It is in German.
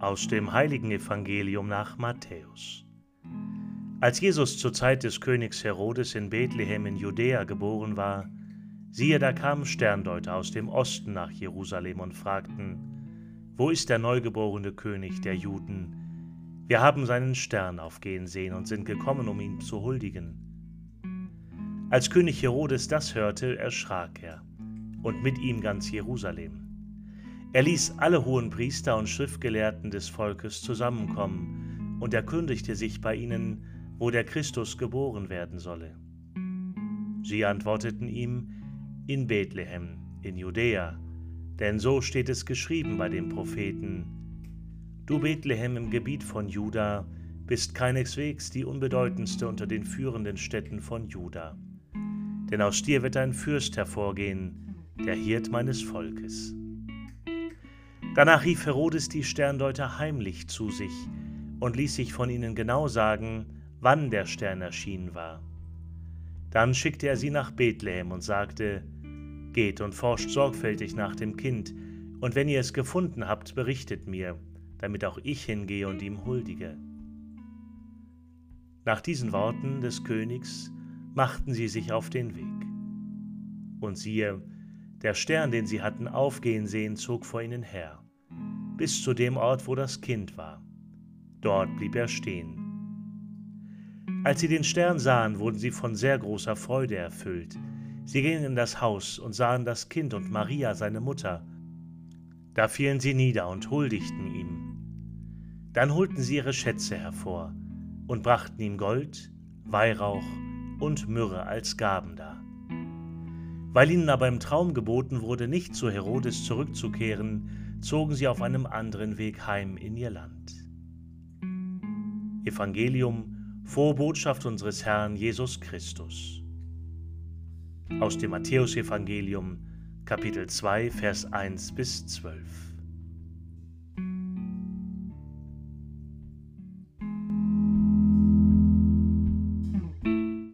Aus dem heiligen Evangelium nach Matthäus. Als Jesus zur Zeit des Königs Herodes in Bethlehem in Judäa geboren war, siehe, da kamen Sterndeuter aus dem Osten nach Jerusalem und fragten, Wo ist der neugeborene König der Juden? Wir haben seinen Stern aufgehen sehen und sind gekommen, um ihn zu huldigen. Als König Herodes das hörte, erschrak er, und mit ihm ganz Jerusalem. Er ließ alle hohen Priester und Schriftgelehrten des Volkes zusammenkommen und erkundigte sich bei ihnen, wo der Christus geboren werden solle. Sie antworteten ihm, in Bethlehem, in Judäa, denn so steht es geschrieben bei den Propheten. Du Bethlehem im Gebiet von Juda bist keineswegs die unbedeutendste unter den führenden Städten von Juda. Denn aus dir wird ein Fürst hervorgehen, der Hirt meines Volkes. Danach rief Herodes die Sterndeuter heimlich zu sich und ließ sich von ihnen genau sagen, wann der Stern erschienen war. Dann schickte er sie nach Bethlehem und sagte, Geht und forscht sorgfältig nach dem Kind, und wenn ihr es gefunden habt, berichtet mir, damit auch ich hingehe und ihm huldige. Nach diesen Worten des Königs machten sie sich auf den Weg. Und siehe, der Stern, den sie hatten aufgehen sehen, zog vor ihnen her, bis zu dem Ort, wo das Kind war. Dort blieb er stehen. Als sie den Stern sahen, wurden sie von sehr großer Freude erfüllt. Sie gingen in das Haus und sahen das Kind und Maria, seine Mutter. Da fielen sie nieder und huldigten ihm. Dann holten sie ihre Schätze hervor und brachten ihm Gold, Weihrauch und Myrrhe als Gaben dar. Weil ihnen aber im Traum geboten wurde, nicht zu Herodes zurückzukehren, zogen sie auf einem anderen Weg heim in ihr Land. Evangelium, Vorbotschaft unseres Herrn Jesus Christus. Aus dem Matthäusevangelium, Kapitel 2, Vers 1 bis 12.